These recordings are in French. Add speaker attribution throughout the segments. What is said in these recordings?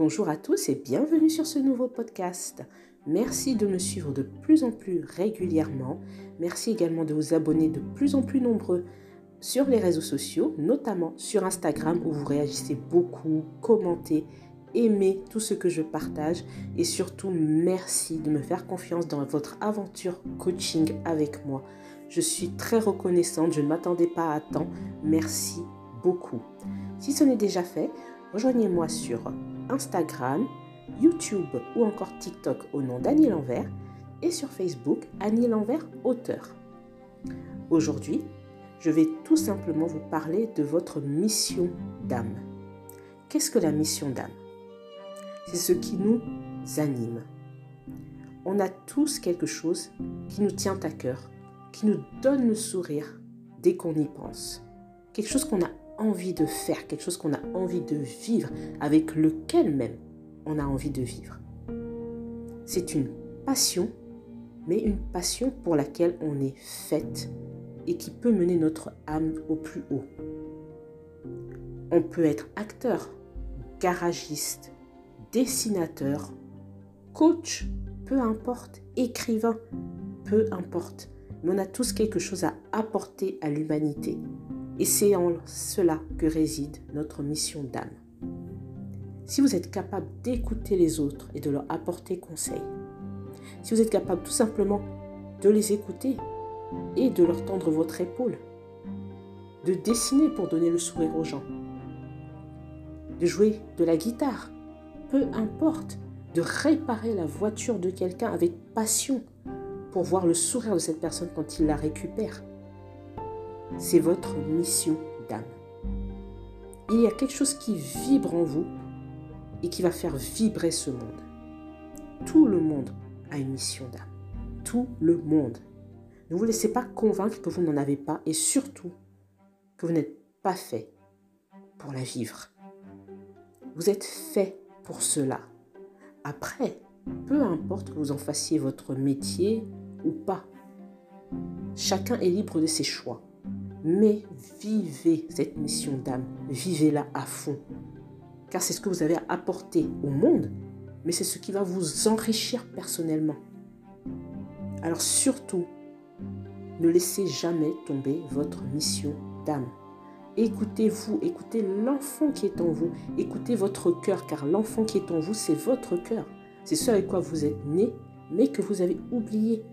Speaker 1: Bonjour à tous et bienvenue sur ce nouveau podcast. Merci de me suivre de plus en plus régulièrement. Merci également de vous abonner de plus en plus nombreux sur les réseaux sociaux, notamment sur Instagram où vous réagissez beaucoup, commentez, aimez tout ce que je partage et surtout merci de me faire confiance dans votre aventure coaching avec moi. Je suis très reconnaissante, je ne m'attendais pas à temps. Merci beaucoup. Si ce n'est déjà fait, rejoignez-moi sur Instagram, YouTube ou encore TikTok au nom d'Annie Lanvers et sur Facebook Annie Lanvers auteur. Aujourd'hui, je vais tout simplement vous parler de votre mission d'âme. Qu'est-ce que la mission d'âme? C'est ce qui nous anime. On a tous quelque chose qui nous tient à cœur, qui nous donne le sourire dès qu'on y pense. Quelque chose qu'on a envie de faire, quelque chose qu'on a envie de vivre, avec lequel même on a envie de vivre. C'est une passion, mais une passion pour laquelle on est faite et qui peut mener notre âme au plus haut. On peut être acteur, garagiste, dessinateur, coach, peu importe, écrivain, peu importe. Mais on a tous quelque chose à apporter à l'humanité. Et c'est en cela que réside notre mission d'âme. Si vous êtes capable d'écouter les autres et de leur apporter conseil, si vous êtes capable tout simplement de les écouter et de leur tendre votre épaule, de dessiner pour donner le sourire aux gens, de jouer de la guitare, peu importe, de réparer la voiture de quelqu'un avec passion pour voir le sourire de cette personne quand il la récupère, c'est votre mission d'âme. Il y a quelque chose qui vibre en vous et qui va faire vibrer ce monde. Tout le monde a une mission d'âme. Tout le monde. Ne vous laissez pas convaincre que vous n'en avez pas et surtout que vous n'êtes pas fait pour la vivre. Vous êtes fait pour cela. Après, peu importe que vous en fassiez votre métier ou pas, chacun est libre de ses choix. Mais vivez cette mission d'âme, vivez-la à fond. Car c'est ce que vous avez à apporter au monde, mais c'est ce qui va vous enrichir personnellement. Alors surtout, ne laissez jamais tomber votre mission d'âme. Écoutez-vous, écoutez l'enfant qui est en vous, écoutez votre cœur, car l'enfant qui est en vous, c'est votre cœur. C'est ce avec quoi vous êtes né, mais que vous avez oublié.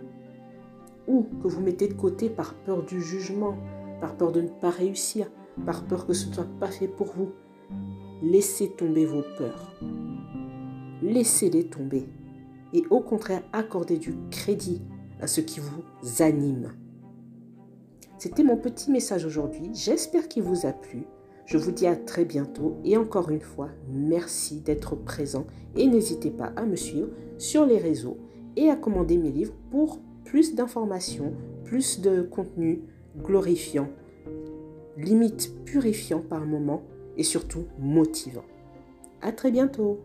Speaker 1: Ou que vous mettez de côté par peur du jugement, par peur de ne pas réussir, par peur que ce ne soit pas fait pour vous. Laissez tomber vos peurs. Laissez-les tomber. Et au contraire, accordez du crédit à ce qui vous anime. C'était mon petit message aujourd'hui. J'espère qu'il vous a plu. Je vous dis à très bientôt et encore une fois, merci d'être présent et n'hésitez pas à me suivre sur les réseaux et à commander mes livres pour plus d'informations, plus de contenu glorifiant, limite purifiant par moment et surtout motivant. À très bientôt!